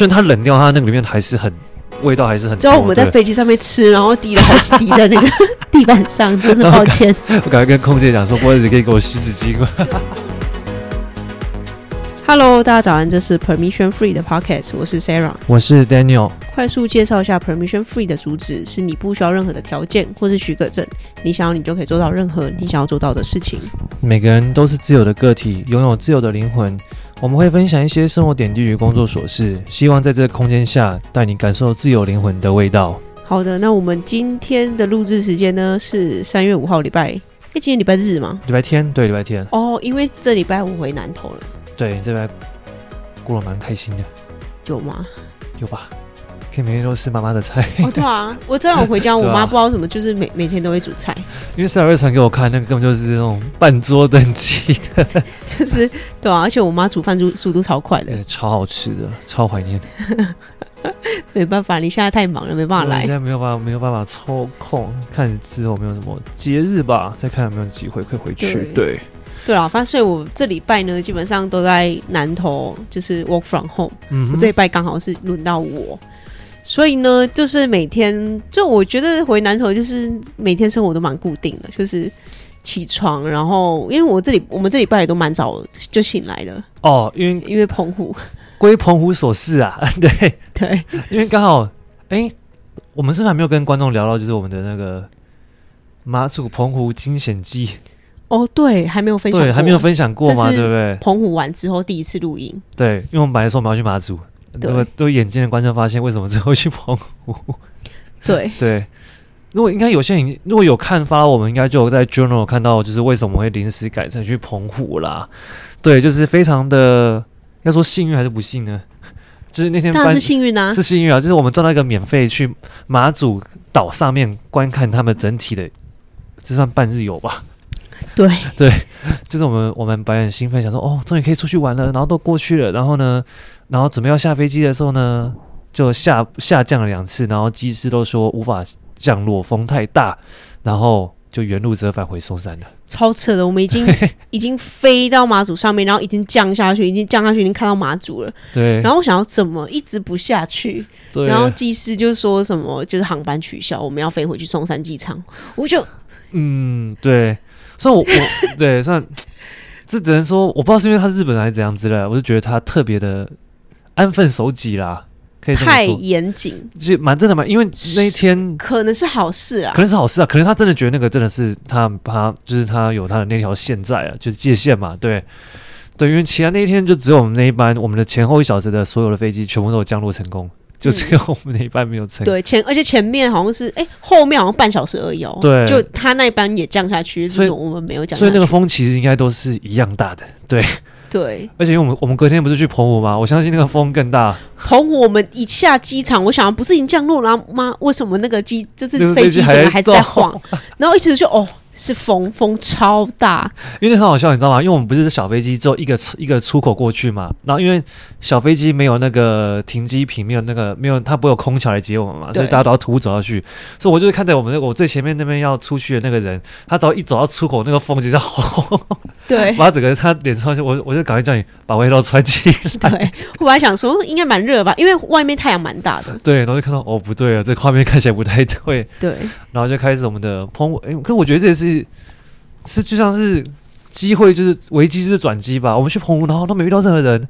就它冷掉，它那个里面还是很味道还是很。只要我们在飞机上面吃，然后滴了好几滴在那个 地板上，真的抱歉。我赶快跟空姐讲说，不好意思，可以给我湿纸巾吗？Hello，大家早安，这是 Permission Free 的 Podcast，我是 Sarah，我是 Daniel。快速介绍一下 Permission Free 的主旨：是你不需要任何的条件或是许可证，你想要你就可以做到任何你想要做到的事情。每个人都是自由的个体，拥有自由的灵魂。我们会分享一些生活点滴与工作琐事，希望在这个空间下带你感受自由灵魂的味道。好的，那我们今天的录制时间呢是三月五号礼拜，哎，今天礼拜日吗？礼拜天，对，礼拜天。哦，因为这礼拜我回南投了。对，这边过得蛮开心的，有吗？有吧，可以每天都吃妈妈的菜。哦，对啊，我这样我回家，我 妈不知道什么，就是每每天都会煮菜。因为小月传给我看，那个根本就是那种半桌等级的，就是对啊，而且我妈煮饭速速度超快的，超好吃的，超怀念。没办法，你现在太忙了，没办法来。现在没有办法，没有办法抽空，看之后没有什么节日吧，再看有没有机会可以回去。对。对对啊，反正我这礼拜呢，基本上都在南投，就是 work from home。嗯，我这礼拜刚好是轮到我，所以呢，就是每天，就我觉得回南头就是每天生活都蛮固定的，就是起床，然后因为我这里我们这礼拜也都蛮早就醒来了。哦，因为因为澎湖归澎湖所事啊，对对，因为刚好，哎，我们是不是还没有跟观众聊到，就是我们的那个马祖澎湖惊险记。哦，对，还没有分享，对，还没有分享过吗？对不对？澎湖完之后第一次录音，对，因为我们本来说我们要去马祖，对，都眼尖的观众发现为什么之后去澎湖？对 对，如果应该有些人如果有看发，我们应该就有在 journal 看到，就是为什么会临时改成去澎湖啦？对，就是非常的要说幸运还是不幸呢？就是那天当然是幸运啊，是幸运啊，就是我们赚到一个免费去马祖岛上面观看他们整体的，这算半日游吧。对对，就是我们我们本来很兴奋，想说哦，终于可以出去玩了，然后都过去了，然后呢，然后准备要下飞机的时候呢，就下下降了两次，然后机师都说无法降落，风太大，然后就原路折返回松山了。超扯的，我们已经 已经飞到马祖上面，然后已经降下去，已经降下去，已经看到马祖了。对，然后我想要怎么一直不下去？对，然后机师就说什么就是航班取消，我们要飞回去松山机场。我就嗯，对。所以我，我我对算，这只能说我不知道是因为他是日本人还是怎样之类的，我就觉得他特别的安分守己啦，可以太严谨，就蛮真的嘛。因为那一天可能是好事啊，可能是好事啊，可能他真的觉得那个真的是他他就是他有他的那条线在啊，就是界限嘛，对对，因为其他那一天就只有我们那一班，我们的前后一小时的所有的飞机全部都有降落成功。就只有我们那一班没有成、嗯。对，前而且前面好像是哎、欸，后面好像半小时而已哦。对，就他那一班也降下去，所以我们没有降。所以那个风其实应该都是一样大的。对对，而且因为我们我们隔天不是去澎湖吗？我相信那个风更大。澎湖我们一下机场，我想不是已经降落了吗？为什么那个机就是飞机怎么还是在晃？然后一直就哦。是风，风超大，因为很好笑，你知道吗？因为我们不是小飞机，只有一个一个出口过去嘛。然后因为小飞机没有那个停机坪，没有那个没有，它不会有空桥来接我们嘛，所以大家都要徒步走下去。所以我就是看在我们那个我最前面那边要出去的那个人，他只要一走到出口，那个风直接轰，对，把他整个他脸上去，我我就赶快叫你把外套穿起来。对，我本来想说应该蛮热吧，因为外面太阳蛮大的。对，然后就看到哦不对啊，这画面看起来不太对。对，然后就开始我们的澎湖，哎，可是我觉得这也是。是是就像是机会，就是危机就是转机吧。我们去澎湖，然后都没遇到任何人，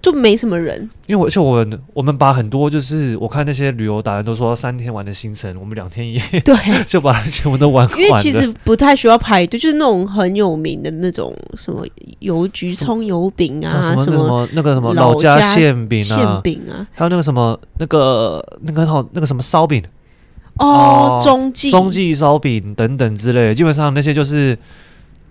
就没什么人。因为而且我们我们把很多就是我看那些旅游达人都说三天玩的行程，我们两天一夜对 就把它全部都玩完。因为其实不太需要排队，就是那种很有名的那种什么油菊葱油饼啊，什么什么那个什么老家馅饼啊馅饼啊，还有那个什么那个那个好那个什么烧饼。哦，中记、中记烧饼等等之类的，基本上那些就是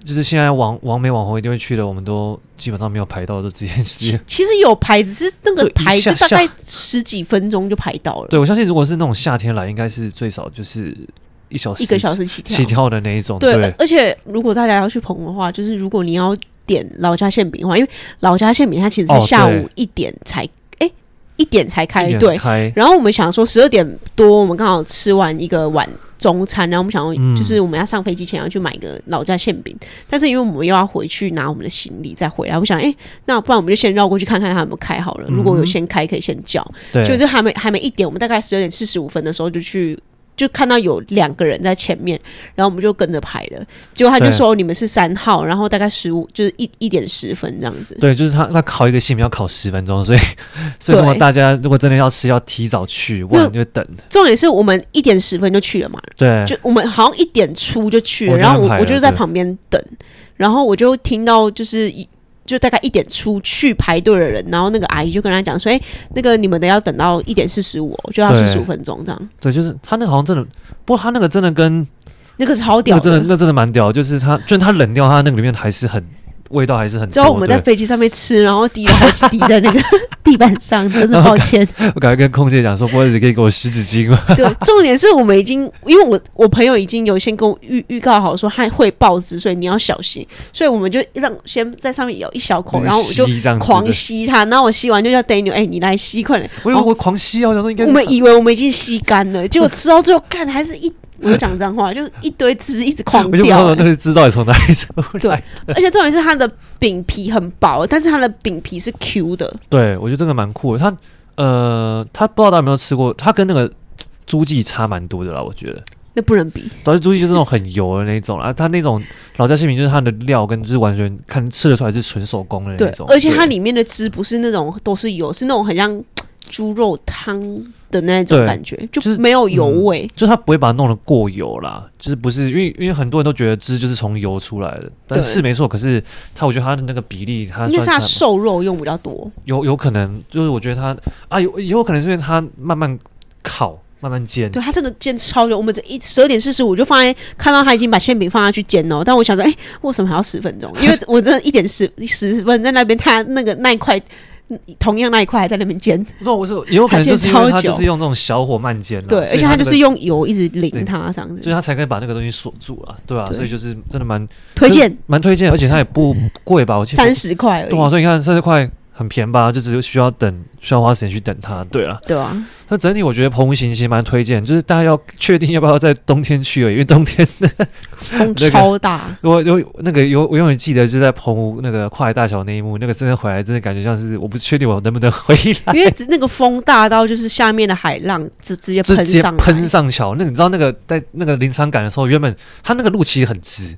就是现在网网美网红一定会去的，我们都基本上没有排到，都直接直接。其实有排，只是那个排就大概十几分钟就排到了。对，我相信如果是那种夏天来，应该是最少就是一小时、一个小时起跳起跳的那一种。对，对而且如果大家要去捧的话，就是如果你要点老家馅饼的话，因为老家馅饼它其实是下午一点才。哦一点才开，开对。然后我们想说十二点多，我们刚好吃完一个晚中餐，然后我们想要，就是我们要上飞机前要去买一个老家馅饼，嗯、但是因为我们又要回去拿我们的行李再回来，我想，哎，那不然我们就先绕过去看看他有没有开好了。如果有先开，可以先叫。就是还没还没一点，我们大概十二点四十五分的时候就去。就看到有两个人在前面，然后我们就跟着排了。结果他就说你们是三号，然后大概十五就是一一点十分这样子。对，就是他他考一个姓名要考十分钟，所以所以如果大家如果真的要吃，要提早去，不然就等。重点是我们一点十分就去了嘛。对，就我们好像一点出就去了，了然后我我就在旁边等，然后我就听到就是一。就大概一点出去排队的人，然后那个阿姨就跟他讲说：“哎、欸，那个你们得要等到一点四十五，就要四十五分钟这样。”对，就是他那个好像真的，不过他那个真的跟那个超屌的，真的那真的蛮屌，就是他，就是他冷掉，他那个里面还是很。味道还是很。之后我们在飞机上面吃，然后滴了好几滴在那个 地板上，真的抱歉。我赶快跟空姐讲说，不好意思，可以给我湿纸巾吗？对，重点是我们已经，因为我我朋友已经有先跟我预预告好说他会爆汁，所以你要小心。所以我们就让先在上面咬一小口，然后我就狂吸它。然后我吸完就叫 Daniel，哎、欸，你来吸，快点。我以为我狂吸啊，我想说应该。我们以为我们已经吸干了，结果吃到最后，干还是一。我就讲脏话，就一堆汁一直狂 掉、欸。我就那个汁到底从哪里出来。对，而且重点是它的饼皮很薄，但是它的饼皮是 Q 的。对，我觉得这个蛮酷的。它呃，它不知道大家有没有吃过，它跟那个猪记差蛮多的啦。我觉得那不能比。导致猪记就是那种很油的那种啊，它那种老家馅饼就是它的料跟就是完全看吃得出来是纯手工的那种。对，而且它里面的汁不是那种都是油，是那种很像。猪肉汤的那种感觉，就是没有油味，就是嗯、就它不会把它弄得过油啦。就是不是因为因为很多人都觉得汁就是从油出来的，但是没错。可是它，我觉得它的那个比例，它应该是它瘦肉用比较多。有有可能，就是我觉得它啊，有也有可能是因为它慢慢烤、慢慢煎。对，它真的煎超久。我们这一十二点四十五就放在看到他已经把馅饼放下去煎了，但我想说，哎、欸，为什么还要十分钟？因为我真的一点十十分在那边，他那个那一块。同样那一块还在那边煎，那我是也有可能就是因为它就是用这种小火慢煎，对，而且它就是用油一直淋它这样子，所以它才可以把那个东西锁住啊，对啊，所以就是真的蛮推荐，蛮推荐，而且它也不贵吧？我记得三十块对啊，所以你看三十块。很便宜吧，就只是需要等，需要花时间去等它。对啊，对啊。那整体我觉得澎湖行其实蛮推荐，就是大家要确定要不要在冬天去而已，因为冬天的 风超大。我有那个有，我永远记得就是在澎湖那个跨海大桥那一幕，那个真的回来真的感觉像是我不确定我能不能回来，因为那个风大到就是下面的海浪直直接喷上喷上桥。那个你知道那个在那个临场感的时候，原本它那个路其实很直。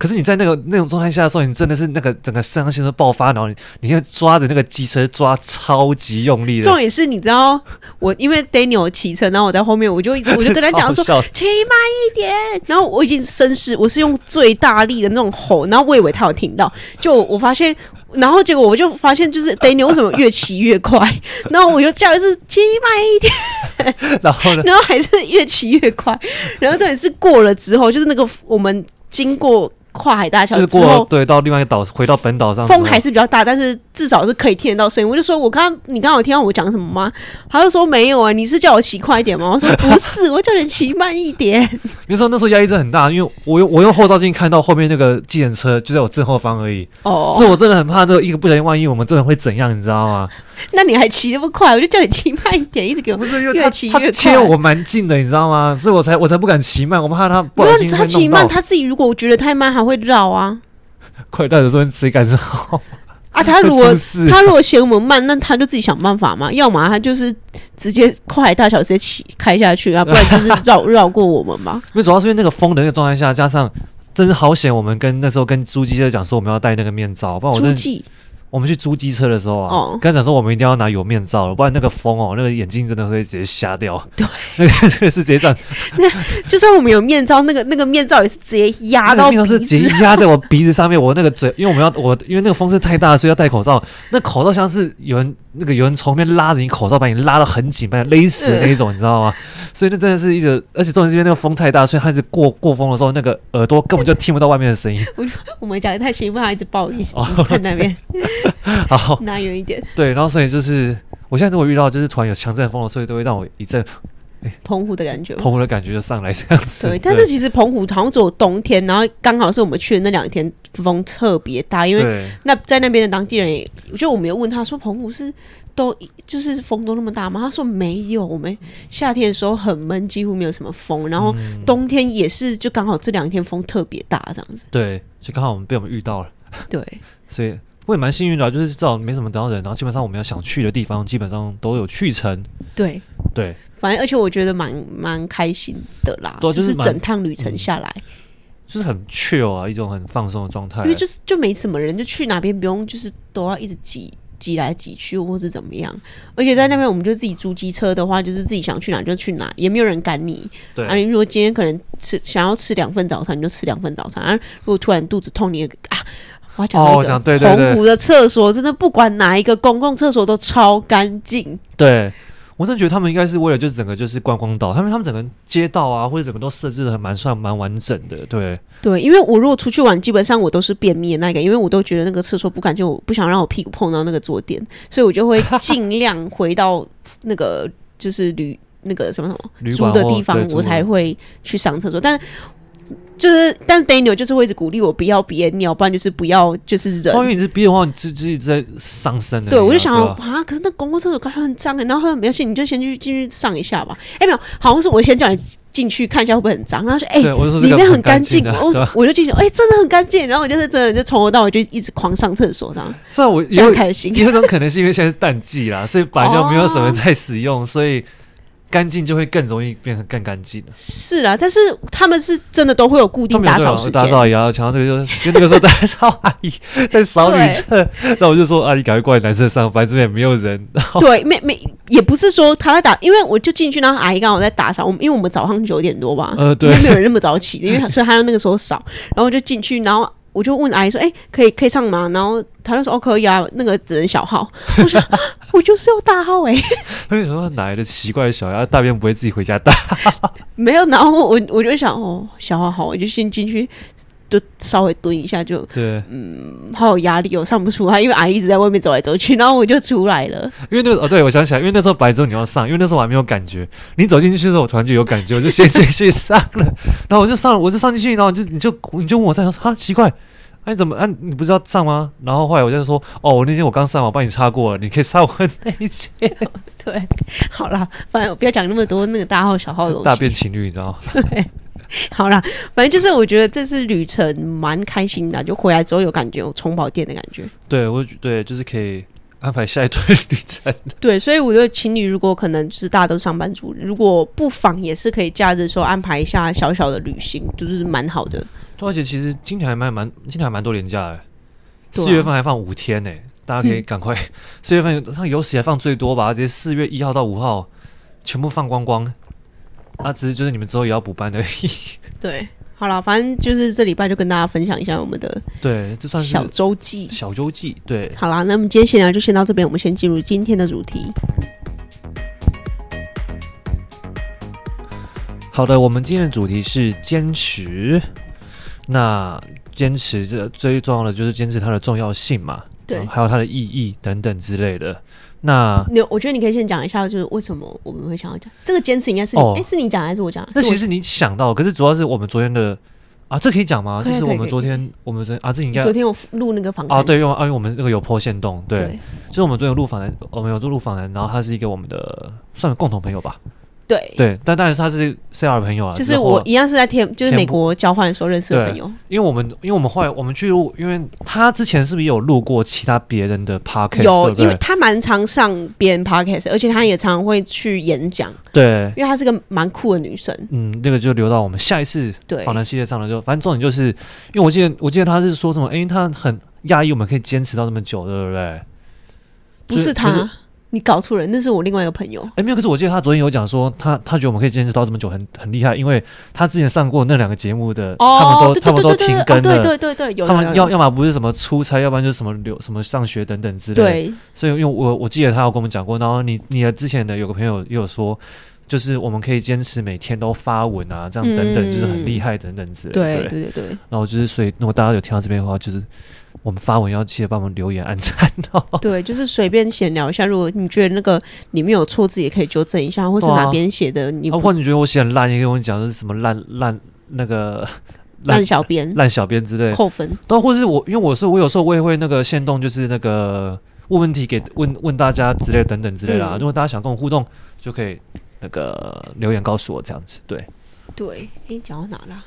可是你在那个那种状态下的时候，你真的是那个整个肾上腺素爆发，然后你你要抓着那个机车抓超级用力的。重点是你知道，我因为 Daniel 骑车，然后我在后面，我就一直我就跟他讲说骑慢一点。然后我已经绅士，我是用最大力的那种吼，然后我以为他有听到，就我发现，然后结果我就发现，就是 Daniel 为什么越骑越快？然后我就叫一次骑慢一点，然后呢，然后还是越骑越快。然后重点是过了之后，就是那个我们经过。跨海大桥之后，对，到另外一个岛，回到本岛上，风还是比较大，但是至少是可以听得到声音。我就说，我刚你刚刚有听到我讲什么吗？他就说没有啊，你是叫我骑快一点吗？我说不是，我叫你骑慢一点。你说那时候压力真的很大，因为我用我用后照镜看到后面那个计程车就在我正后方而已。哦，所以我真的很怕，那个一个不小心，万一我们真的会怎样，你知道吗？那你还骑那么快，我就叫你骑慢一点，一直给我不是越骑越快。贴我蛮近的，你知道吗？所以我才我才不敢骑慢，我怕他不小心。他骑慢，他自己如果我觉得太慢，还会绕啊。快带的时候谁敢绕啊？他如果 他如果嫌我们慢，那他就自己想办法嘛。要么他就是直接跨海大桥直接骑开下去啊，不然就是绕绕过我们嘛。因为主要是因为那个风的那个状态下，加上真是好险，我们跟那时候跟朱记在讲说我们要戴那个面罩，不然我真的。我们去租机车的时候啊，刚才讲说我们一定要拿有面罩，不然那个风哦，那个眼睛真的会直接瞎掉。对，那个这个是直接这样。那就算我们有面罩，那个那个面罩也是直接压到。面罩是直接压在我鼻子上面，我那个嘴，因为我们要我因为那个风是太大，所以要戴口罩。那口罩像是有人那个有人从后面拉着你口罩，把你拉得很紧，把你勒死的那一种，你知道吗？所以那真的是一直，而且重点是因为那个风太大，所以它一直过过风的时候，那个耳朵根本就听不到外面的声音。我我们讲的太兴奋，他一直爆音。哦，看那边。好。拿远一点，对，然后所以就是，我现在如果遇到就是突然有强阵风的，所以都会让我一阵，哎，澎湖的感觉，澎湖的感觉就上来这样子。对，但是其实澎湖好像只有冬天，然后刚好是我们去的那两天风特别大，因为那在那边的当地人也，就我们有问他说，澎湖是。都就是风都那么大吗？他说没有，我们夏天的时候很闷，几乎没有什么风，然后冬天也是，就刚好这两天风特别大，这样子。对，就刚好我们被我们遇到了。对，所以我也蛮幸运的，就是至少没什么等到人，然后基本上我们要想去的地方，基本上都有去成。对对，反正而且我觉得蛮蛮开心的啦，就是，就是整趟旅程下来。就是很 chill 啊，一种很放松的状态。因为就是就没什么人，就去哪边不用，就是都要一直挤挤来挤去，或者怎么样。而且在那边，我们就自己租机车的话，就是自己想去哪就去哪，也没有人赶你。对。啊，你如果今天可能吃想要吃两份早餐，你就吃两份早餐。啊，如果突然肚子痛，你也啊，我要讲那个澎湖的厕所，真的不管哪一个公共厕所都超干净。对。我真的觉得他们应该是为了就是整个就是观光岛，他们他们整个街道啊或者整个都设置的蛮算蛮完整的，对对，因为我如果出去玩，基本上我都是便秘的那个，因为我都觉得那个厕所不干净，我不想让我屁股碰到那个坐垫，所以我就会尽量回到那个就是旅那个什么什么租的地方，我才会去上厕所，但。就是，但 Daniel 就是会一直鼓励我不要憋尿，不然就是不要就是忍。因为你是憋的话，你自自己在伤身的。对，我就想啊，可是那公共厕所感觉很脏哎，然后他说没关系，你就先去进去上一下吧。哎、欸，没有，好像是我先叫你进去看一下会不会很脏，然后说哎，欸、里面很干净，我我就进去，哎、欸，真的很干净，然后我就是真的就从头到尾就一直狂上厕所这样。虽然我也很开心，有一种可能是因为现在是淡季啦，所以本来就没有什么在使用，哦、所以。干净就会更容易变得更干净了。是啊，但是他们是真的都会有固定打扫时间。打扫也要强调这个，就就那个时候打扫阿姨在扫女厕，那我就说阿姨赶快过来男厕上班，这边也没有人。对，没没也不是说他在打，因为我就进去，然后阿姨刚好在打扫。我们因为我们早上九点多吧，呃，对，因为没有人那么早起，因为所以他就那个时候扫，然后我就进去，然后。我就问阿姨说：“哎、欸，可以可以上吗？”然后她就说：“哦，可以啊，那个只能小号。”我说：“ 我就是要大号哎、欸。”他为什么哪来的奇怪的小号大便不会自己回家大？没有，然后我我就想哦，小号好，我就先进去，就稍微蹲一下就对，嗯，好有压力哦，上不出来，因为阿姨一直在外面走来走去，然后我就出来了。因为那哦，对，我想起来，因为那时候白之后你要上，因为那时候我还没有感觉，你走进去的时候我突然就有感觉，我就先进去上了，然后我就上了，我就上进去，然后就你就你就问我在说啊，奇怪。哎，啊、你怎么？啊，你不是要上吗？然后后来我就说，哦，我那天我刚上完，我帮你擦过了，你可以擦我那一件。对，好啦，反正我不要讲那么多那个大号小号的东西。大便情侣，你知道吗？对，好啦，反正就是我觉得这次旅程蛮开心的，就回来之后有感觉有充饱电的感觉。对，我对，就是可以安排下一段 旅程。对，所以我觉得情侣如果可能就是大家都上班族，如果不妨也是可以假日的时候安排一下小小的旅行，就是蛮好的。而且其实今年还蛮蛮，今年还蛮多年假的，四、啊、月份还放五天呢，大家可以赶快。四、嗯、月份它有史以来放最多吧，直接四月一号到五号全部放光光。啊，只是就是你们之后也要补班而已。对，好了，反正就是这礼拜就跟大家分享一下我们的对，这算是小周记。小周记，对。好啦，那么今天闲聊就先到这边，我们先进入今天的主题。好的，我们今天的主题是坚持。那坚持这最重要的就是坚持它的重要性嘛，对，还有它的意义等等之类的。那你我觉得你可以先讲一下，就是为什么我们会想要讲这个坚持，应该是你哎、哦欸，是你讲还是我讲？那其实你想到，可是主要是我们昨天的啊，这可以讲吗？就是我们昨天我们昨天啊，这应该昨天我录那个访谈啊，对，因为啊，因为我们这个有破线洞，对，对就是我们昨天有录访谈，我们有做录访谈，然后他是一个我们的算共同朋友吧。对对，但但是他是 CR 的朋友啊，就是我一样是在天，就是美国交换的时候认识的朋友。因为我们，因为我们后来我们去录，因为他之前是不是有录过其他别人的 podcast？有，对对因为他蛮常上别人 podcast，而且他也常会去演讲。对，因为她是个蛮酷的女生。嗯，那个就留到我们下一次访谈系列上了。就反正重点就是，因为我记得我记得他是说什么，哎，他很讶异我们可以坚持到这么久，对不对？不是他。你搞错人，那是我另外一个朋友。哎，没有，可是我记得他昨天有讲说，他他觉得我们可以坚持到这么久，很很厉害，因为他之前上过那两个节目的，哦、他们都他们都停更了，对对对对，有他们要要么不是什么出差，要不然就是什么留什么上学等等之类的。对，所以因为我我记得他有跟我们讲过，然后你你的之前的有个朋友也有说，就是我们可以坚持每天都发文啊，这样等等，就是很厉害等等之类的。对对对对。然后就是所以，如果大家有听到这边的话，就是。我们发文要记得帮我们留言、按赞哦。对，就是随便闲聊一下。如果你觉得那个里面有错字，也可以纠正一下，或是哪边写的你。或者你觉得我写很烂，也可以跟我讲是什么烂烂那个烂小编、烂小编之类的，扣分。但或者是我，因为我是我有时候我也会那个限动，就是那个问问题给问问大家之类等等之类的、啊。嗯、如果大家想跟我互动，就可以那个留言告诉我这样子。对对，哎，讲到哪了？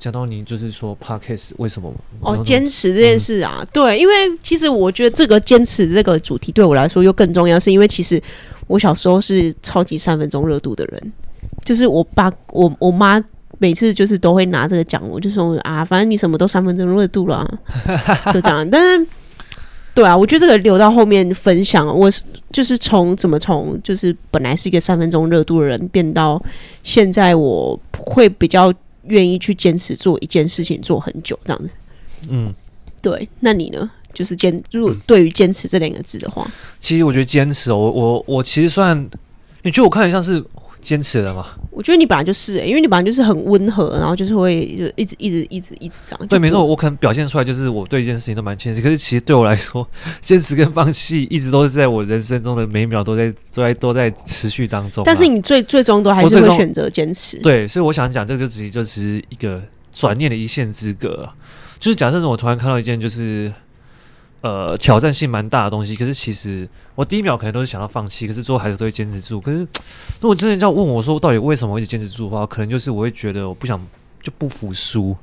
讲到你就是说 Podcast 为什么哦，坚持这件事啊，嗯、对，因为其实我觉得这个坚持这个主题对我来说又更重要，是因为其实我小时候是超级三分钟热度的人，就是我爸我我妈每次就是都会拿这个讲我，就说啊，反正你什么都三分钟热度了、啊，就这样。但是对啊，我觉得这个留到后面分享，我就是从怎么从就是本来是一个三分钟热度的人，变到现在我会比较。愿意去坚持做一件事情做很久这样子，嗯，对。那你呢？就是坚，如果对于坚持这两个字的话，嗯、其实我觉得坚持哦，我我我其实算，你觉得我看起来像是坚持了嘛？我觉得你本来就是、欸，因为你本来就是很温和，然后就是会就一直一直一直一直这样。对，没错，我可能表现出来就是我对一件事情都蛮坚持，可是其实对我来说，坚持跟放弃一直都是在我人生中的每一秒都在都在都在持续当中。但是你最最终都还是会选择坚持。对，所以我想讲，这个就只是就只是一个转念的一线之隔。就是假设我突然看到一件就是。呃，挑战性蛮大的东西，可是其实我第一秒可能都是想要放弃，可是最后还是都会坚持住。可是如果真的要问我说，到底为什么我一直坚持住的话，可能就是我会觉得我不想就不服输，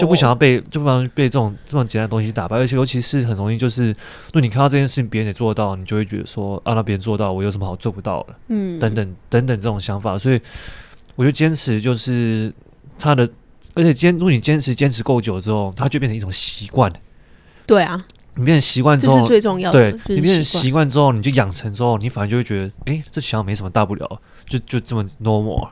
就不想要被就不想被这种这种简单的东西打败。而且尤其是很容易就是，如果你看到这件事情别人也做得到，你就会觉得说，啊，那别人做到，我有什么好做不到的？嗯，等等等等这种想法。所以我觉得坚持就是他的，而且坚如果你坚持坚持够久之后，它就变成一种习惯。对啊。你变成习惯之后，这是最重要的。对，你变成习惯之后，你就养成之后，你反而就会觉得，哎、欸，这好像没什么大不了，就就这么 normal。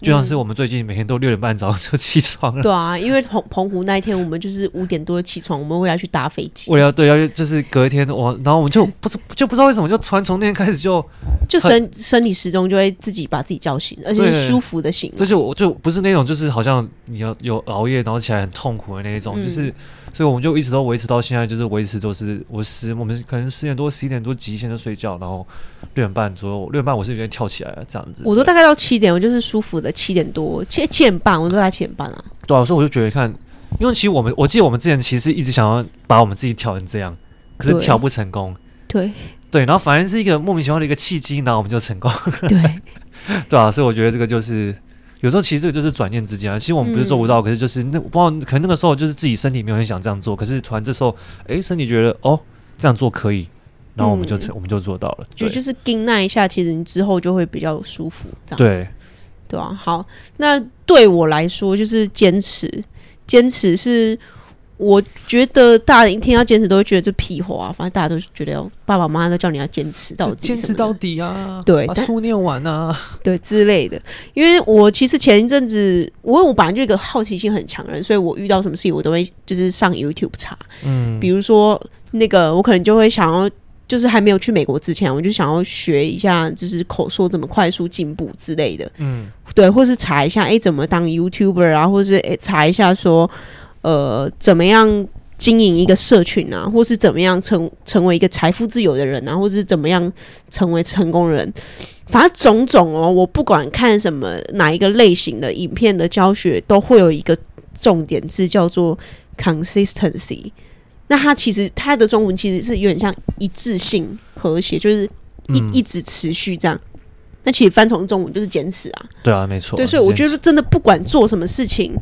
就像是我们最近每天都六点半早上就起床了。对啊，因为澎澎湖那一天我们就是五点多起床，我们为了去搭飞机。为了对，要就是隔一天我，然后我们就 不知就不知道为什么就突然从那天开始就就生生理时钟就会自己把自己叫醒，而且是舒服的醒。这就我就不是那种就是好像你要有熬夜然后起来很痛苦的那一种，嗯、就是。所以我们就一直都维持到现在，就是维持都是我十，我们可能十点多、十一点多极限就睡觉，然后六点半左右，六点半我是有点跳起来了这样子。我都大概到七点，我就是舒服的七点多，七七点半，我都在七点半啊。对啊，所以我就觉得看，因为其实我们，我记得我们之前其实一直想要把我们自己调成这样，可是调不成功。对对，然后反而是一个莫名其妙的一个契机，然后我们就成功。对 对啊，所以我觉得这个就是。有时候其实这个就是转念之间啊，其实我们不是做不到，嗯、可是就是那不知道可能那个时候就是自己身体没有很想这样做，可是突然这时候，哎、欸，身体觉得哦这样做可以，然后我们就成、嗯、我们就做到了，就就是盯那一下，其实你之后就会比较舒服，这样对对啊，好，那对我来说就是坚持，坚持是。我觉得大家一听到坚持，都会觉得这屁话啊。反正大家都觉得要爸爸妈妈都叫你要坚持到底，坚持到底啊！对，把书念完啊，对之类的。因为我其实前一阵子，我我本来就一个好奇心很强的人，所以我遇到什么事情我都会就是上 YouTube 查。嗯，比如说那个我可能就会想要，就是还没有去美国之前，我就想要学一下，就是口说怎么快速进步之类的。嗯，对，或是查一下，哎，怎么当 YouTuber 啊，或是哎查一下说。呃，怎么样经营一个社群啊，或是怎么样成成为一个财富自由的人啊，或是怎么样成为成功人，反正种种哦，我不管看什么哪一个类型的影片的教学，都会有一个重点字叫做 consistency。那它其实它的中文其实是有点像一致性、和谐，就是一、嗯、一直持续这样。那其实翻成中文就是坚持啊。对啊，没错。对，所以我觉得真的不管做什么事情。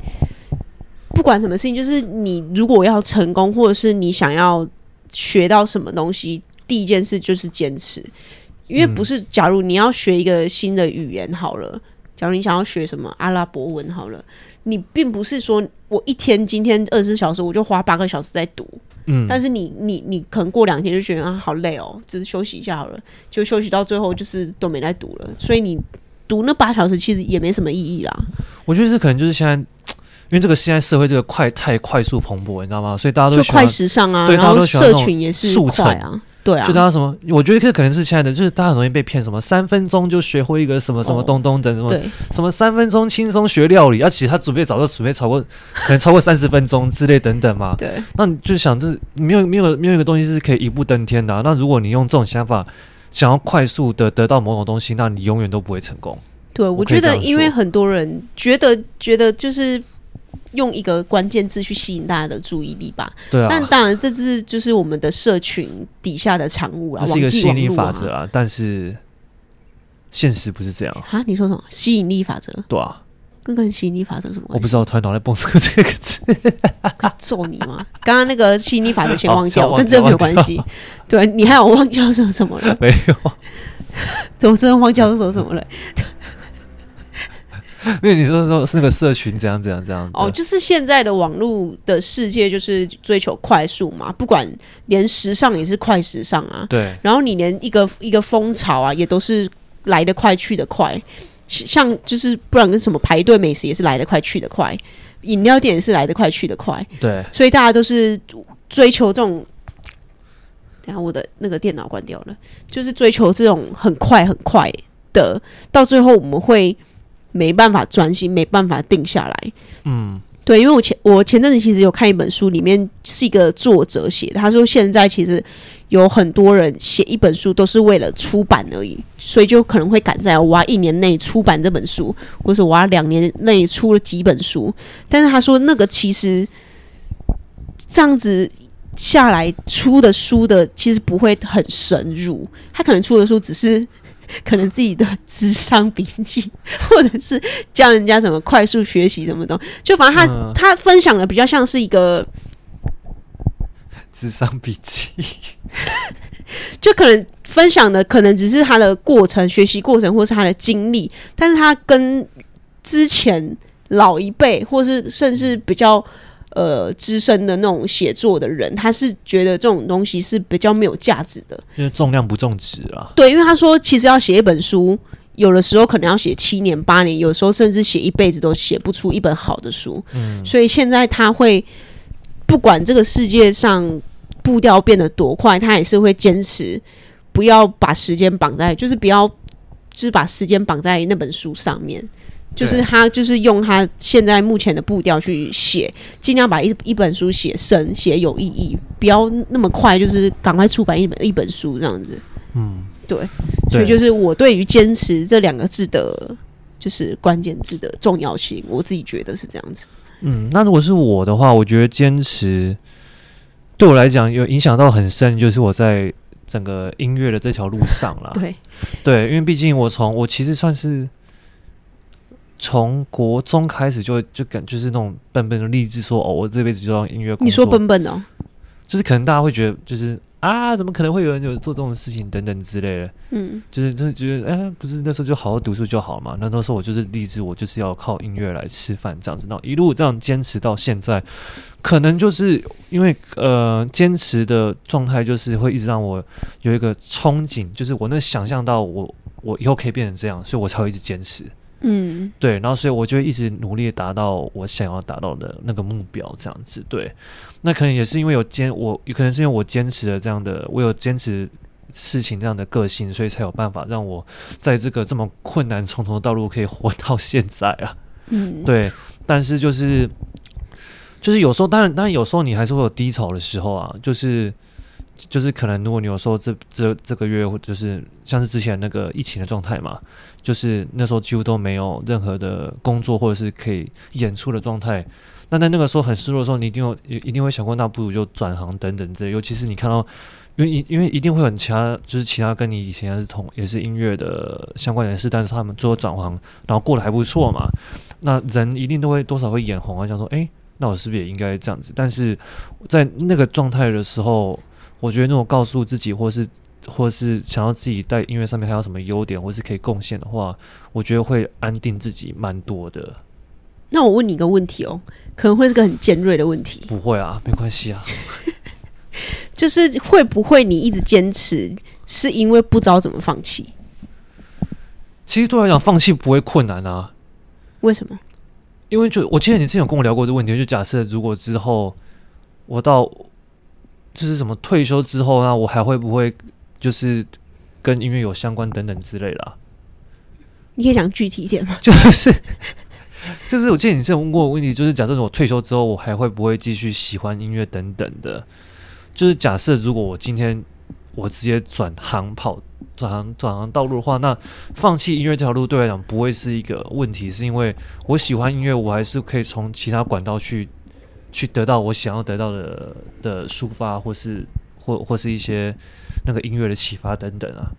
不管什么事情，就是你如果要成功，或者是你想要学到什么东西，第一件事就是坚持。因为不是，假如你要学一个新的语言好了，假如你想要学什么阿拉伯文好了，你并不是说我一天今天二十四小时我就花八个小时在读，嗯，但是你你你可能过两天就觉得啊好累哦，就是休息一下好了，就休息到最后就是都没来读了，所以你读那八小时其实也没什么意义啦。我觉得这可能就是现在。因为这个现在社会这个快太快速蓬勃，你知道吗？所以大家都就快时尚啊，对，然后社群也是快啊，对啊。就大家什么，我觉得这可能是亲爱的，就是大家很容易被骗，什么三分钟就学会一个什么什么东东等什么，对，什么三分钟轻松学料理，而且他准备早就准备超过，可能超过三十分钟之类等等嘛。对。那你就想，这没有没有没有一个东西是可以一步登天的啊。那如果你用这种想法想要快速的得到某种东西，那你永远都不会成功。对，我觉得因为很多人觉得觉得就是。用一个关键字去吸引大家的注意力吧。对啊。但当然，这是就是我们的社群底下的产物啊，是一个吸引力法则啊。但是现实不是这样啊？你说什么？吸引力法则？对啊。跟跟吸引力法则什么？我不知道，突然脑袋蹦出这个字，揍你吗？刚刚那个吸引力法则先忘掉，跟这没有关系。对，你还有忘记说什么了？没有。怎么真的忘记说什么了？因为你说说是那个社群怎样怎样怎样哦，就是现在的网络的世界就是追求快速嘛，不管连时尚也是快时尚啊。对。然后你连一个一个风潮啊，也都是来得快去得快，像就是不然跟什么排队美食也是来得快去得快，饮料店也是来得快去得快。对。所以大家都是追求这种，然后我的那个电脑关掉了，就是追求这种很快很快的，到最后我们会。没办法专心，没办法定下来。嗯，对，因为我前我前阵子其实有看一本书，里面是一个作者写的，他说现在其实有很多人写一本书都是为了出版而已，所以就可能会赶在我要一年内出版这本书，或者我要两年内出了几本书。但是他说那个其实这样子下来出的书的其实不会很深入，他可能出的书只是。可能自己的智商笔记，或者是教人家怎么快速学习什么的，就反正他、嗯、他分享的比较像是一个智商笔记，就可能分享的可能只是他的过程、学习过程，或是他的经历，但是他跟之前老一辈，或是甚至比较。呃，资深的那种写作的人，他是觉得这种东西是比较没有价值的，因为重量不重质啊。对，因为他说，其实要写一本书，有的时候可能要写七年八年，有时候甚至写一辈子都写不出一本好的书。嗯，所以现在他会不管这个世界上步调变得多快，他也是会坚持不要把时间绑在，就是不要，就是把时间绑在那本书上面。就是他，就是用他现在目前的步调去写，尽量把一一本书写深、写有意义，不要那么快，就是赶快出版一本一本书这样子。嗯，对。所以就是我对于坚持这两个字的，就是关键字的重要性，我自己觉得是这样子。嗯，那如果是我的话，我觉得坚持对我来讲有影响到很深，就是我在整个音乐的这条路上了。对，对，因为毕竟我从我其实算是。从国中开始就就感就是那种笨笨的励志说哦，我这辈子就当音乐。你说笨笨哦，就是可能大家会觉得就是啊，怎么可能会有人有做这种事情等等之类的。嗯，就是真的觉得哎，不是那时候就好好读书就好嘛。那那时候我就是励志，我就是要靠音乐来吃饭这样子。然后一路这样坚持到现在，可能就是因为呃坚持的状态，就是会一直让我有一个憧憬，就是我能想象到我我以后可以变成这样，所以我才会一直坚持。嗯，对，然后所以我就一直努力达到我想要达到的那个目标，这样子。对，那可能也是因为有坚，我有可能是因为我坚持了这样的，我有坚持事情这样的个性，所以才有办法让我在这个这么困难重重的道路可以活到 现在啊。嗯，对，但是就是就是有时候，当然当然有时候你还是会有低潮的时候啊，就是。就是可能，如果你有时候这这这个月，就是像是之前那个疫情的状态嘛，就是那时候几乎都没有任何的工作或者是可以演出的状态。那在那个时候很失落的时候，你一定有一定会想过，那不如就转行等等之类。尤其是你看到，因为因为一定会很其他，就是其他跟你以前是同也是音乐的相关人士，但是他们最后转行，然后过得还不错嘛。那人一定都会多少会眼红啊，想说，哎，那我是不是也应该这样子？但是在那个状态的时候。我觉得，那种告诉自己，或是或是想要自己在音乐上面还有什么优点，或是可以贡献的话，我觉得会安定自己蛮多的。那我问你一个问题哦，可能会是个很尖锐的问题。不会啊，没关系啊。就是会不会你一直坚持，是因为不知道怎么放弃？其实对我来讲，放弃不会困难啊。为什么？因为就我记得你之前有跟我聊过这个问题，就假设如果之后我到。就是什么退休之后呢？我还会不会就是跟音乐有相关等等之类的啊？你可以讲具体一点吗？就是 就是，我记得你之前问过我问题，就是假设我退休之后，我还会不会继续喜欢音乐等等的？就是假设如果我今天我直接转行跑转行转行道路的话，那放弃音乐这条路对我来讲不会是一个问题，是因为我喜欢音乐，我还是可以从其他管道去去得到我想要得到的的抒发，或是或或是一些那个音乐的启发等等啊。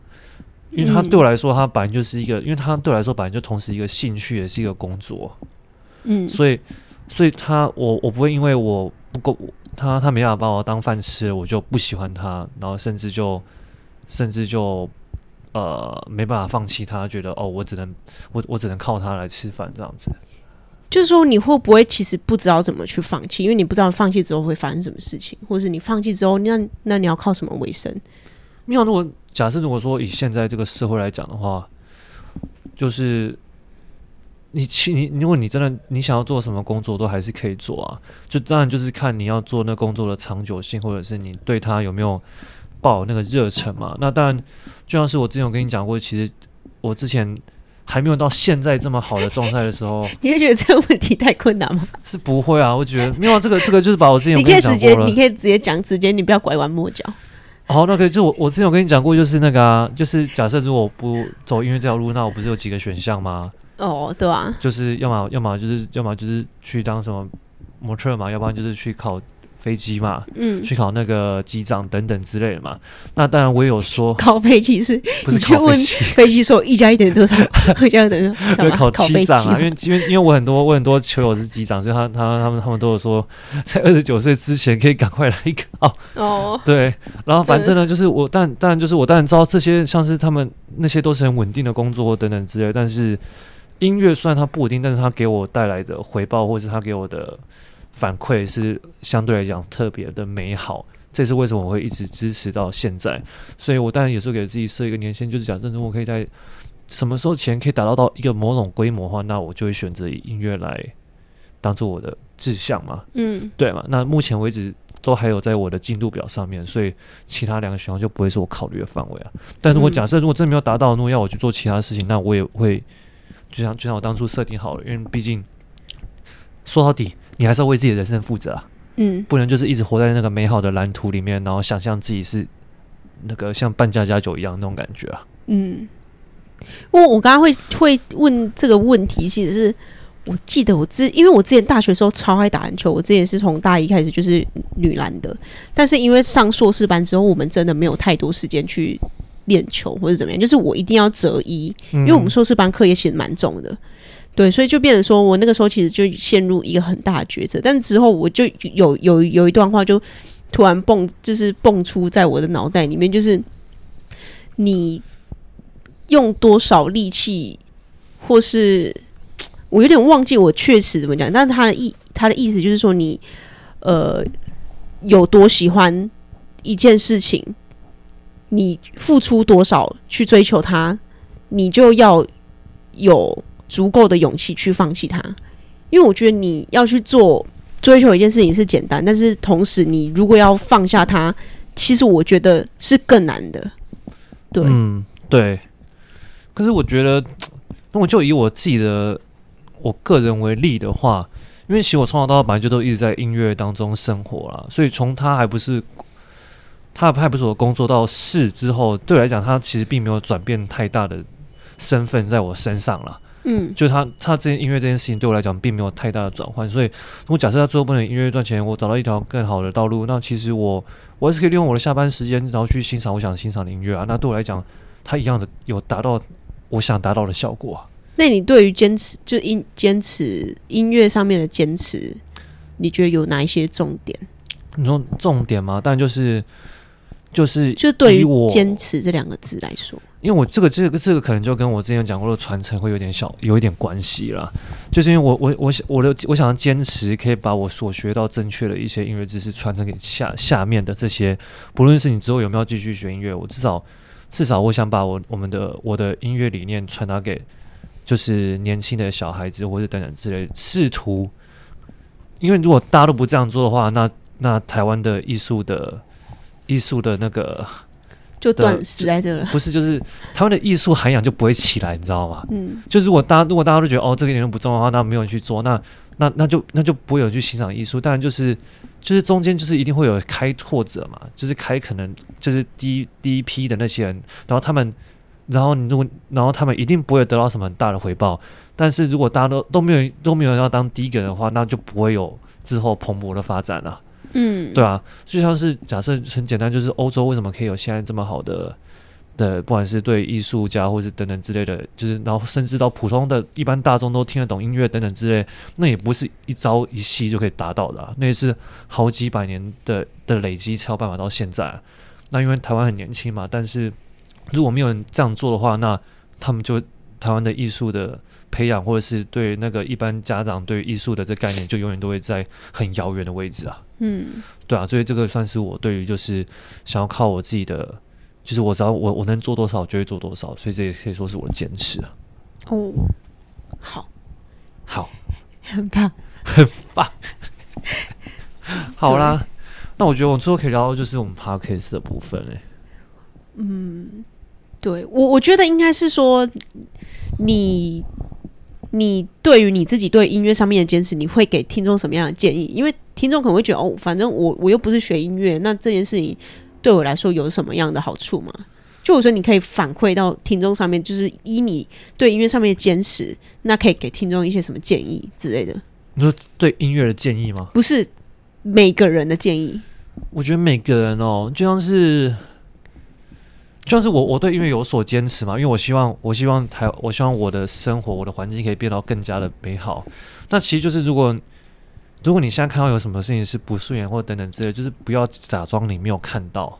因为他对我来说，他本来就是一个，因为他对我来说本来就同时一个兴趣，也是一个工作。嗯，所以，所以他我我不会因为我不够他他没办法把我当饭吃，我就不喜欢他，然后甚至就甚至就呃没办法放弃他，觉得哦我只能我我只能靠他来吃饭这样子。就是说你会不会其实不知道怎么去放弃，因为你不知道放弃之后会发生什么事情，或者是你放弃之后，那那你要靠什么为生？你好，如果假设如果说以现在这个社会来讲的话，就是你其你如果你真的你想要做什么工作，都还是可以做啊。就当然就是看你要做那工作的长久性，或者是你对他有没有抱那个热忱嘛。那当然，就像是我之前有跟你讲过，其实我之前还没有到现在这么好的状态的时候，你会觉得这个问题太困难吗？是不会啊，我觉得没有啊这个这个就是把我之前 你可以直接你可以直接讲，直接你不要拐弯抹角。好，那可以，就我我之前有跟你讲过，就是那个啊，就是假设如果我不走音乐这条路，那我不是有几个选项吗？哦，对啊，就是要么要么就是要么就是去当什么模特嘛，要不然就是去考。飞机嘛，嗯，去考那个机长等等之类的嘛。那当然我也有说，考飞机是不是考飞机？飞机说一加一等于多少？一加一等于什么？考机长啊，因为因为因为我很多我很多球友是机长，所以他他他们他们都有说，在二十九岁之前可以赶快来考。哦，对，然后反正呢，就是我但当然就是我当然知道这些像是他们那些都是很稳定的工作等等之类，但是音乐虽然它不稳定，但是它给我带来的回报，或者是它给我的。反馈是相对来讲特别的美好，这是为什么我会一直支持到现在。所以我当然也是给自己设一个年限，就是假设如果可以在什么时候前可以达到到一个某种规模的话，那我就会选择以音乐来当做我的志向嘛。嗯，对嘛。那目前为止都还有在我的进度表上面，所以其他两个选项就不会是我考虑的范围啊。但如果假设如果真的没有达到，如果要我去做其他事情，那我也会就像就像我当初设定好了，因为毕竟说到底。你还是要为自己的人生负责啊，嗯，不能就是一直活在那个美好的蓝图里面，然后想象自己是那个像扮家家酒一样那种感觉啊，嗯。因为我刚刚会会问这个问题，其实是我记得我之，因为我之前大学的时候超爱打篮球，我之前是从大一开始就是女篮的，但是因为上硕士班之后，我们真的没有太多时间去练球或者怎么样，就是我一定要择一，因为我们硕士班课也写的蛮重的。对，所以就变成说，我那个时候其实就陷入一个很大的抉择。但之后我就有有有一段话，就突然蹦，就是蹦出在我的脑袋里面，就是你用多少力气，或是我有点忘记我确实怎么讲，但是他的意他的意思就是说，你呃有多喜欢一件事情，你付出多少去追求它，你就要有。足够的勇气去放弃它，因为我觉得你要去做追求一件事情是简单，但是同时你如果要放下它，其实我觉得是更难的。对，嗯，对。可是我觉得，如果就以我自己的我个人为例的话，因为其实我从小到大本来就都一直在音乐当中生活啦，所以从他还不是他还不是我工作到是之后，对我来讲，他其实并没有转变太大的身份在我身上了。嗯，就他他这件音乐这件事情对我来讲并没有太大的转换，所以如果假设他最后不能音乐赚钱，我找到一条更好的道路，那其实我我还是可以利用我的下班时间，然后去欣赏我想欣赏的音乐啊。那对我来讲，他一样的有达到我想达到的效果啊。那你对于坚持就音坚持音乐上面的坚持，你觉得有哪一些重点？你说重点吗？当然就是。就是就对于我坚持这两个字来说，因为我这个这个这个可能就跟我之前讲过的传承会有点小有一点关系啦。就是因为我我我想我的我想要坚持，可以把我所学到正确的一些音乐知识传承给下下面的这些，不论是你之后有没有继续学音乐，我至少至少我想把我我们的我的音乐理念传达给就是年轻的小孩子或者等等之类，试图，因为如果大家都不这样做的话，那那台湾的艺术的。艺术的那个就断死在这了，不是就是他们的艺术涵养就不会起来，你知道吗？嗯，就如果大家如果大家都觉得哦这个一点都不重要的话，那没有人去做，那那那就那就不会有人去欣赏艺术。当然就是就是中间就是一定会有开拓者嘛，就是开可能就是第一第一批的那些人，然后他们，然后你如果然后他们一定不会得到什么很大的回报，但是如果大家都都没有都没有人要当第一个人的话，那就不会有之后蓬勃的发展了。嗯，对啊，就像是假设很简单，就是欧洲为什么可以有现在这么好的？的，不管是对艺术家，或是等等之类的，就是然后甚至到普通的一般大众都听得懂音乐等等之类，那也不是一朝一夕就可以达到的，那也是好几百年的的累积才有办法到现在。那因为台湾很年轻嘛，但是如果没有人这样做的话，那他们就台湾的艺术的培养，或者是对那个一般家长对艺术的这概念，就永远都会在很遥远的位置啊。嗯，对啊，所以这个算是我对于就是想要靠我自己的。就是我只要我我能做多少就会做多少，所以这也可以说是我的坚持啊。哦，好，好，很棒，很棒。好啦，那我觉得我们最后可以聊到就是我们 podcast 的部分哎、欸。嗯，对我我觉得应该是说你你对于你自己对音乐上面的坚持，你会给听众什么样的建议？因为听众可能会觉得哦，反正我我又不是学音乐，那这件事情。对我来说有什么样的好处吗？就我说你可以反馈到听众上面，就是依你对音乐上面的坚持，那可以给听众一些什么建议之类的。你说对音乐的建议吗？不是每个人的建议。我觉得每个人哦，就像是，就像是我我对音乐有所坚持嘛，因为我希望我希望台我希望我的生活我的环境可以变到更加的美好。那其实就是如果。如果你现在看到有什么事情是不顺眼或等等之类，就是不要假装你没有看到，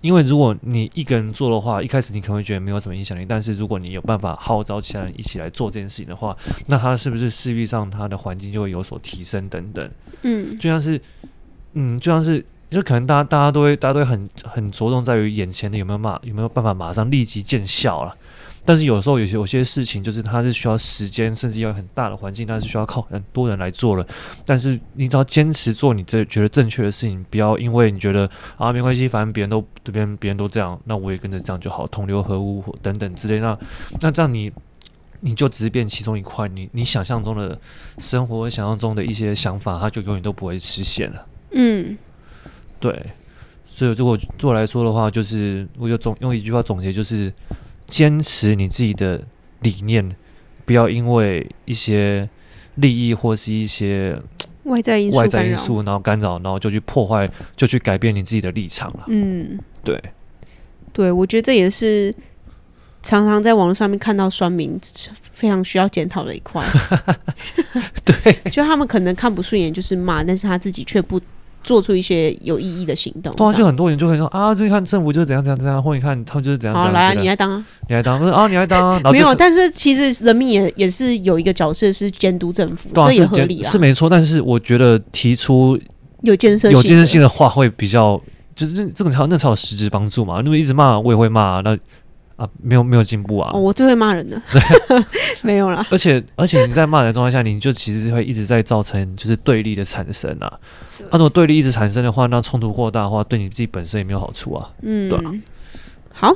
因为如果你一个人做的话，一开始你可能会觉得没有什么影响力，但是如果你有办法号召其他人一起来做这件事情的话，那他是不是势必上他的环境就会有所提升等等？嗯，就像是，嗯，就像是，就可能大家大家都会大家都会很很着重在于眼前的有没有马有没有办法马上立即见效了。但是有时候有些有些事情，就是它是需要时间，甚至要很大的环境，但是需要靠很多人来做了。但是你只要坚持做你这觉得正确的事情，不要因为你觉得啊没关系，反正别人都这边别人都这样，那我也跟着这样就好，同流合污等等之类。那那这样你你就只是变其中一块，你你想象中的生活，想象中的一些想法，它就永远都不会实现了。嗯，对。所以如果对我来说的话，就是我就总用一句话总结，就是。坚持你自己的理念，不要因为一些利益或是一些外在因素、外在因素，然后干扰，然后就去破坏，就去改变你自己的立场了。嗯，对，对，我觉得这也是常常在网络上面看到酸民非常需要检讨的一块。对，就他们可能看不顺眼，就是骂，但是他自己却不。做出一些有意义的行动，对啊，就很多人就会说啊，就看政府就是怎样怎样怎样，或你看他们就是怎样怎样。好，来啊，你来当啊，你来当，啊，你来当啊。没有，但是其实人民也也是有一个角色是监督政府，这也合理啊，是没错。但是我觉得提出有建设有建设性的话会比较，就是这这种才那才有实质帮助嘛。如果一直骂，我也会骂那。啊，没有没有进步啊！哦、我最会骂人的，没有啦。而且而且你在骂人的状态下，你就其实会一直在造成就是对立的产生啊。那如果对立一直产生的话，那冲突扩大的话，对你自己本身也没有好处啊。嗯，对。好，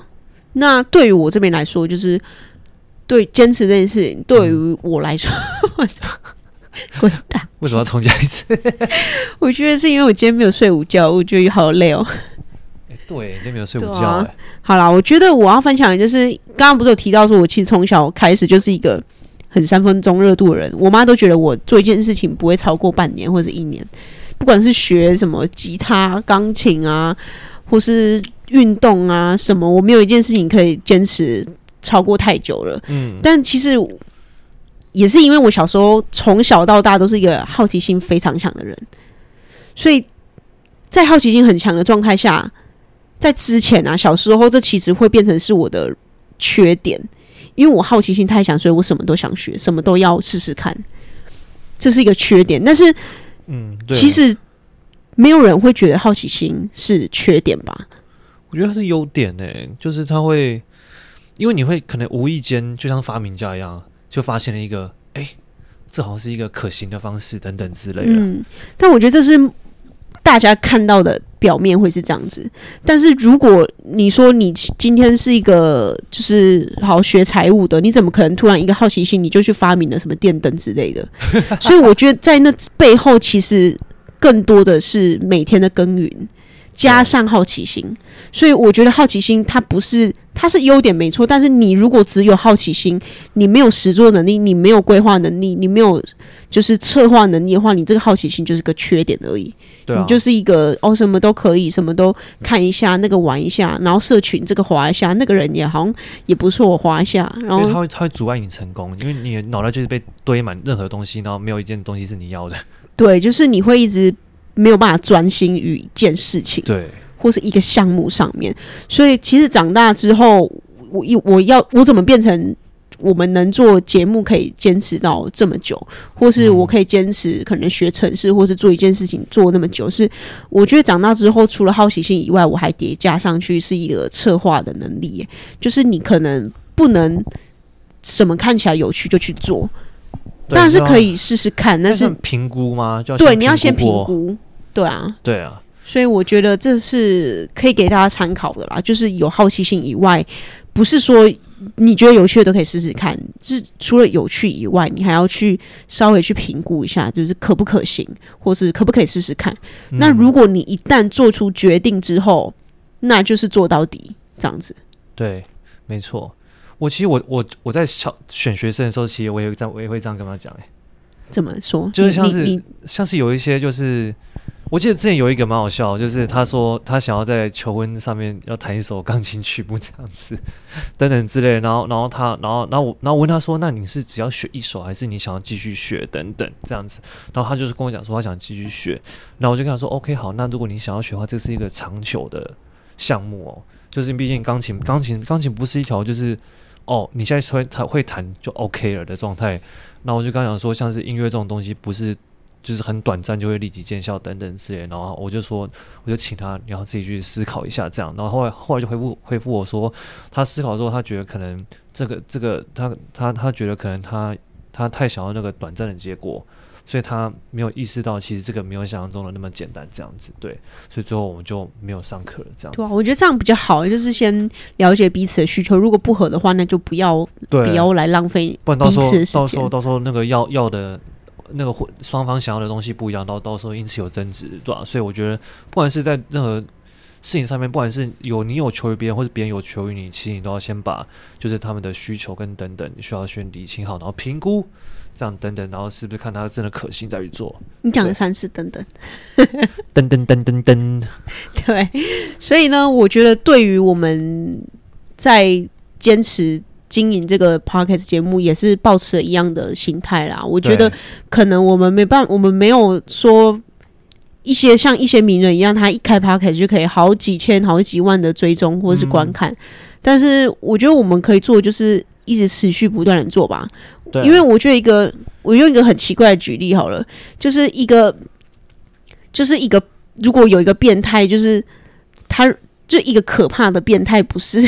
那对于我这边来说，就是对坚持这件事情，对于我来说，滚蛋！为什么要重加一次？我觉得是因为我今天没有睡午觉，我觉得好累哦。对，今天没有睡午觉、欸啊。好啦，我觉得我要分享的就是，刚刚不是有提到说，我其实从小开始就是一个很三分钟热度的人。我妈都觉得我做一件事情不会超过半年或者一年，不管是学什么吉他、钢琴啊，或是运动啊什么，我没有一件事情可以坚持超过太久了。嗯，但其实也是因为我小时候从小到大都是一个好奇心非常强的人，所以在好奇心很强的状态下。在之前啊，小时候这其实会变成是我的缺点，因为我好奇心太强，所以我什么都想学，什么都要试试看，这是一个缺点。但是，嗯，其实没有人会觉得好奇心是缺点吧？我觉得它是优点呢、欸，就是它会，因为你会可能无意间就像发明家一样，就发现了一个，哎、欸，这好像是一个可行的方式等等之类的。嗯，但我觉得这是。大家看到的表面会是这样子，但是如果你说你今天是一个就是好学财务的，你怎么可能突然一个好奇心你就去发明了什么电灯之类的？所以我觉得在那背后其实更多的是每天的耕耘。加上好奇心，所以我觉得好奇心它不是，它是优点没错，但是你如果只有好奇心，你没有实作能力，你没有规划能力，你没有就是策划能力的话，你这个好奇心就是个缺点而已。对啊，你就是一个哦，什么都可以，什么都看一下，那个玩一下，然后社群这个划一下，那个人也好像也不错，我滑一下，然后它会它会阻碍你成功，因为你脑袋就是被堆满任何东西，然后没有一件东西是你要的。对，就是你会一直。没有办法专心于一件事情，对，或是一个项目上面，所以其实长大之后，我我要我怎么变成我们能做节目可以坚持到这么久，或是我可以坚持可能学城市，或是做一件事情做那么久，是我觉得长大之后除了好奇心以外，我还叠加上去是一个策划的能力，就是你可能不能什么看起来有趣就去做，但是可以试试看，但是评估吗？就对，你要先评估。对啊，对啊，所以我觉得这是可以给大家参考的啦。就是有好奇心以外，不是说你觉得有趣的都可以试试看。是除了有趣以外，你还要去稍微去评估一下，就是可不可行，或是可不可以试试看。嗯。那如果你一旦做出决定之后，那就是做到底这样子。对，没错。我其实我我我在小选学生的时候，其实我也这样，我也会这样跟他讲。哎，怎么说？就是像是像是有一些就是。我记得之前有一个蛮好笑，就是他说他想要在求婚上面要弹一首钢琴曲目这样子，等等之类。然后，然后他，然后，然后我，然后问他说：“那你是只要学一首，还是你想要继续学？等等这样子。”然后他就是跟我讲说他想继续学。然后我就跟他说：“OK，好，那如果你想要学的话，这是一个长久的项目哦。就是毕竟钢琴，钢琴，钢琴不是一条就是哦，你现在会弹会弹就 OK 了的状态。”那我就刚讲说，像是音乐这种东西，不是。就是很短暂就会立即见效等等之类，然后我就说，我就请他，然后自己去思考一下这样。然后后来后来就回复回复我说，他思考之后，他觉得可能这个 这个他他他觉得可能他他太想要那个短暂的结果，所以他没有意识到其实这个没有想象中的那么简单这样子。对，所以最后我们就没有上课了这样子。对啊，我觉得这样比较好，就是先了解彼此的需求，如果不合的话，那就不要不要来浪费彼此的时间。到时候到时候那个要要的。那个双方想要的东西不一样，到到时候因此有争执，对吧？所以我觉得，不管是在任何事情上面，不管是有你有求于别人，或者别人有求于你，其实你都要先把就是他们的需求跟等等，你需要先理清好，然后评估这样等等，然后是不是看他真的可行再去做。你讲了三次等等，噔噔噔噔噔，对。所以呢，我觉得对于我们在坚持。经营这个 podcast 节目也是保持了一样的心态啦。我觉得可能我们没办法，我们没有说一些像一些名人一样，他一开 podcast 就可以好几千、好几万的追踪或者是观看。嗯。但是我觉得我们可以做，就是一直持续不断的做吧。对。因为我觉得一个，我用一个很奇怪的举例好了，就是一个，就是一个，如果有一个变态，就是他就一个可怕的变态，不是。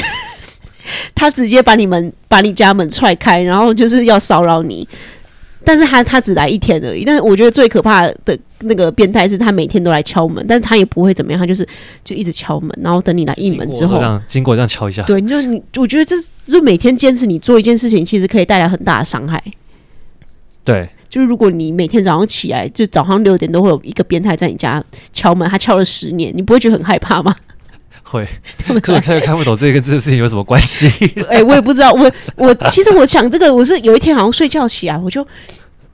他直接把你们把你家门踹开，然后就是要骚扰你。但是他他只来一天而已。但是我觉得最可怕的那个变态是他每天都来敲门，但是他也不会怎么样，他就是就一直敲门，然后等你来应门之后，经过，经过这样敲一下。对，就你，我觉得这是就每天坚持你做一件事情，其实可以带来很大的伤害。对，就是如果你每天早上起来，就早上六点都会有一个变态在你家敲门，他敲了十年，你不会觉得很害怕吗？会，可能看看不懂这个跟这个事情有什么关系？哎、欸，我也不知道。我我 其实我想这个，我是有一天好像睡觉起来，我就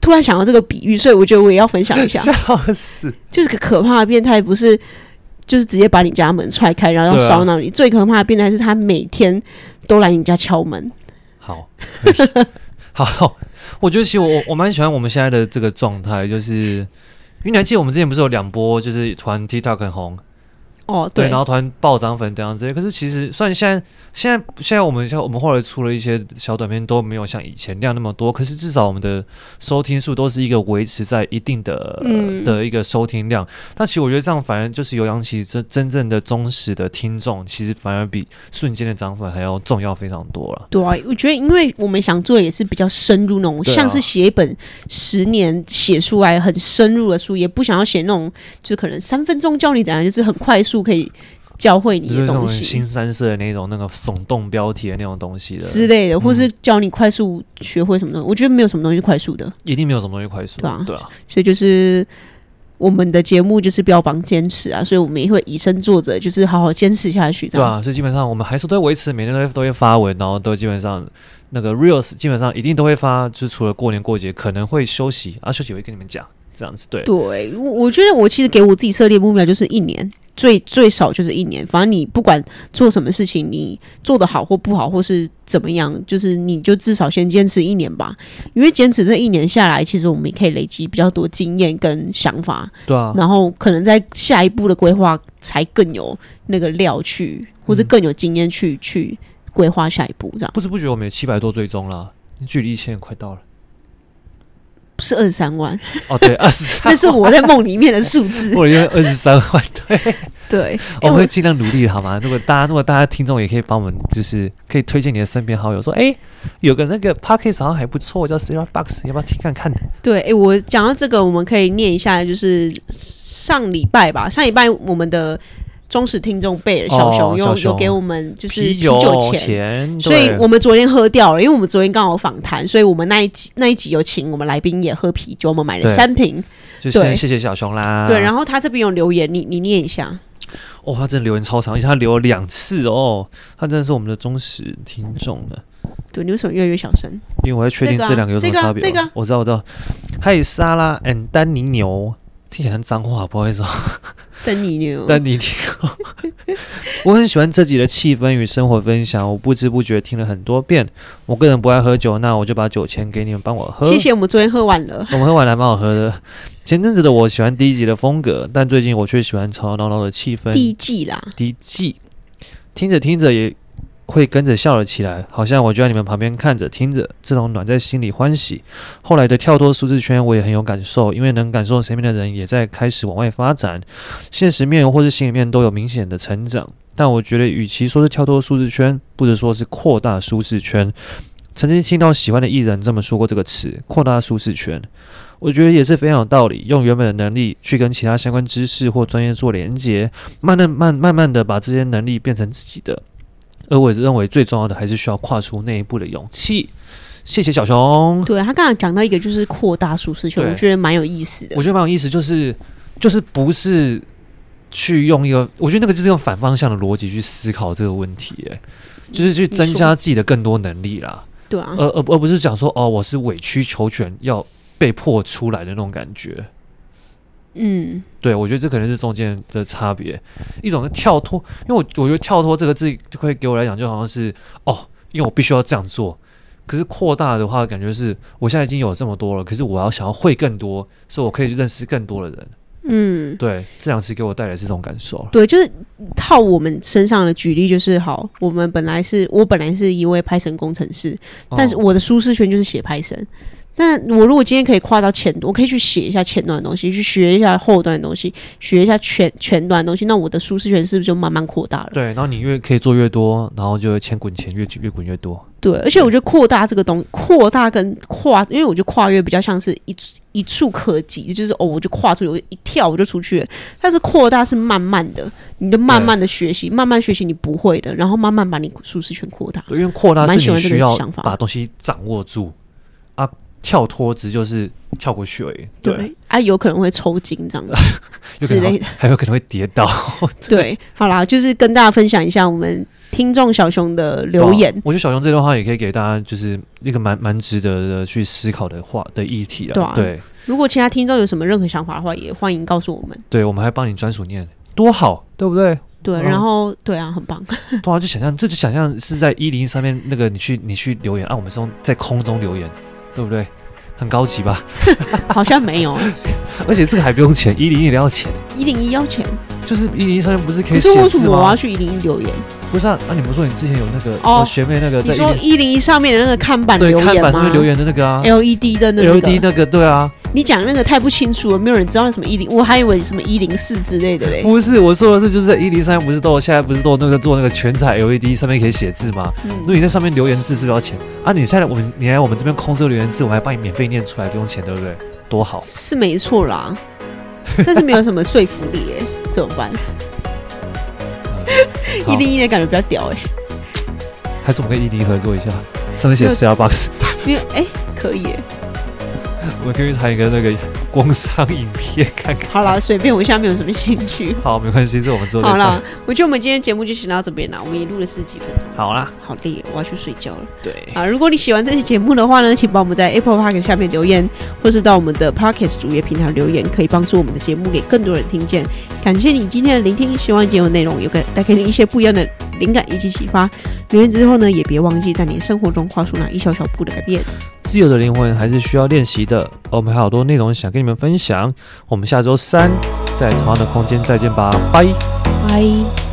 突然想到这个比喻，所以我觉得我也要分享一下。笑死！就是个可怕的变态，不是就是直接把你家门踹开，然后要骚扰你。最可怕的变态是他每天都来你家敲门。好，好，我觉得其实我我蛮喜欢我们现在的这个状态，就是因为你还记得我们之前不是有两波，就是团 TikTok 很红。哦，对，对，然后突然暴涨粉这样子，可是其实虽然现在现在现在我们像我们后来出了一些小短片都没有像以前量那么多，可是至少我们的收听数都是一个维持在一定的、嗯、的一个收听量。但其实我觉得这样反而就是有养起真真正的忠实的听众，其实反而比瞬间的涨粉还要重要非常多了。对啊，我觉得因为我们想做的也是比较深入那种，像是写一本十年写出来很深入的书，也不想要写那种就可能三分钟教你怎样，就是很快速。可以教会你的东西，新三色的那种那个耸动标题的那种东西的之类的，或是教你快速学会什么东西。我觉得没有什么东西快速的，一定没有什么东西快速，对啊，对啊。所以就是我们的节目就是标榜坚持啊，所以我们也会以身作则，就是好好坚持下去。对啊，所以基本上我们还是都会维持每天都会都会发文，然后都基本上那个 reels 基本上一定都会发，就是除了过年过节可能会休息啊，休息我会跟你们讲这样子。对，对我我觉得我其实给我自己设立目标就是一年。最最少就是一年，反正你不管做什么事情，你做的好或不好，或是怎么样，就是你就至少先坚持一年吧。因为坚持这一年下来，其实我们也可以累积比较多经验跟想法。对啊，然后可能在下一步的规划才更有那个料去，或者更有经验去、嗯、去规划下一步。这样不知不觉我们有七百多追踪了，距离一千快到了。不是二十三万哦，对，二十三，那是我在梦里面的数字。我以为二十三万，对对，我会尽量努力，好吗？如果大家，如果大家听众也可以帮我们，就是可以推荐你的身边好友，说，哎，有个那个 Podcast 好像还不错，叫 Sara Box，要不要听看看？对，哎，我讲到这个，我们可以念一下，就是上礼拜吧，上礼拜我们的。忠实听众贝尔小熊有有给我们就是啤酒钱，所以我们昨天喝掉了，因为我们昨天刚好访谈，所以我们那一集那一集有请我们来宾也喝啤酒，我们买了三瓶，就先谢谢小熊啦。对，然后他这边有留言，你你念一下。哦，他真的留言超长，而且他留了两次哦，他真的是我们的忠实听众了。对，你为什么越来越小声？因为我要确定这两个有什么差别。这个我知道，我知道。嗨，沙拉 and 丹尼牛，听起来很脏话，不好意思。丹尼牛，等你牛，我很喜欢这集的气氛与生活分享，我不知不觉听了很多遍。我个人不爱喝酒，那我就把酒钱给你们帮我喝。谢谢，我们昨天喝完了，我们喝完了还蛮好喝的。前阵子的我喜欢第一集的风格，但最近我却喜欢吵吵闹闹的气氛。第一季啦，第一季，听着听着也。会跟着笑了起来，好像我就在你们旁边看着听着，这种暖在心里欢喜。后来的跳脱舒适圈，我也很有感受，因为能感受身边的人也在开始往外发展，现实面或是心里面都有明显的成长。但我觉得，与其说是跳脱舒适圈，不如说是扩大舒适圈。曾经听到喜欢的艺人这么说过这个词“扩大舒适圈”，我觉得也是非常有道理。用原本的能力去跟其他相关知识或专业做连接，慢慢慢慢慢的把这些能力变成自己的。而我认为最重要的还是需要跨出那一步的勇气。谢谢小熊。对，他刚刚讲到一个就是扩大舒适圈，我觉得蛮有意思的。我觉得蛮有意思，就是就是不是去用一个，我觉得那个就是用反方向的逻辑去思考这个问题，哎，就是去增加自己的更多能力啦。对啊，而而而不是讲说哦，我是委曲求全要被迫出来的那种感觉。嗯，对，我觉得这可能是中间的差别，一种是跳脱，因为我我觉得跳脱这个字就会给我来讲就好像是哦，因为我必须要这样做，可是扩大的话，感觉是我现在已经有这么多了，可是我要想要会更多，所以我可以认识更多的人。嗯，对，这两次给我带来这种感受。对，就是套我们身上的举例，就是好，我们本来是我本来是一位 Python 工程师，哦、但是我的舒适圈就是写 Python。但我如果今天可以跨到前端，我可以去写一下前端的东西，去学一下后端的东西，学一下全全端的东西，那我的舒适圈是不是就慢慢扩大了？对，然后你越可以做越多，然后就钱滚钱越越滚越多。对，而且我觉得扩大这个东，扩大跟跨，因为我觉得跨越比较像是一一触可及，就是哦，我就跨出去，我一跳我就出去了。但是扩大是慢慢的，你就慢慢的学习，慢慢学习你不会的，然后慢慢把你舒适圈扩大。对，因为扩大是你需要把东西掌握住啊。跳脱只就是跳过去而已，对，对啊，有可能会抽筋这样子 之类的，还有可能会跌倒。对，对，好啦，就是跟大家分享一下我们听众小熊的留言。我觉得小熊这段话也可以给大家，就是一个蛮蛮值得的去思考的话的议题啊。对，啊对，如果其他听众有什么任何想法的话，也欢迎告诉我们。对，我们还帮你专属念，多好，对不对？对，然后对啊，很棒。对啊，就想象，这就想象是在一零一上面那个，你去你去留言啊，我们是用在空中留言。对不对？很高级吧？好像没有。而且这个还不用钱，一零一要钱。一零一要钱？就是一零一上面不是可以是为什么我要去一零一留言？不是啊，啊，你不是说你之前有那个哦学妹那个在？你说一零一上面的那个看板留言吗？看板上面留言的那个啊，LED 的那个，LED 那个对啊。你讲那个太不清楚了，没有人知道什么一零，我还以为什么一零四之类的嘞。不是，我说的是就是在一零三不是都现在不是都那个做那个全彩 LED 上面可以写字吗？嗯，如果你在上面留言字是不是要钱啊？你现在我们你来我们这边空这个留言字，我们还帮你免费念出来，不用钱，对不对？多好。是没错啦，但是没有什么说服力哎，怎么办？一零一的感觉比较屌哎，还是我们跟一零一合作一下，上面写 Starbucks，因为哎可以哎。我们可以谈一个那个工商影片看看。好了，随便，我现在没有什么兴趣。好，没关系，这我们之后好了，我觉得我们今天节目就先到这边了，我们也录了十几分钟。好啦，好累，我要去睡觉了。对啊，如果你喜欢这期节目的话呢，请帮我们在 Apple Podcast 下面留言，或是到我们的 Podcast 主页平台留言，可以帮助我们的节目给更多人听见。感谢你今天的聆听，希望节目内容有给带给你一些不一样的灵感以及启发。留言之后呢，也别忘记在你生活中画出那一小小步的改变。自由的灵魂还是需要练习的。我们还有好多内容想跟你们分享。我们下周三在同样的空间再见吧，拜拜。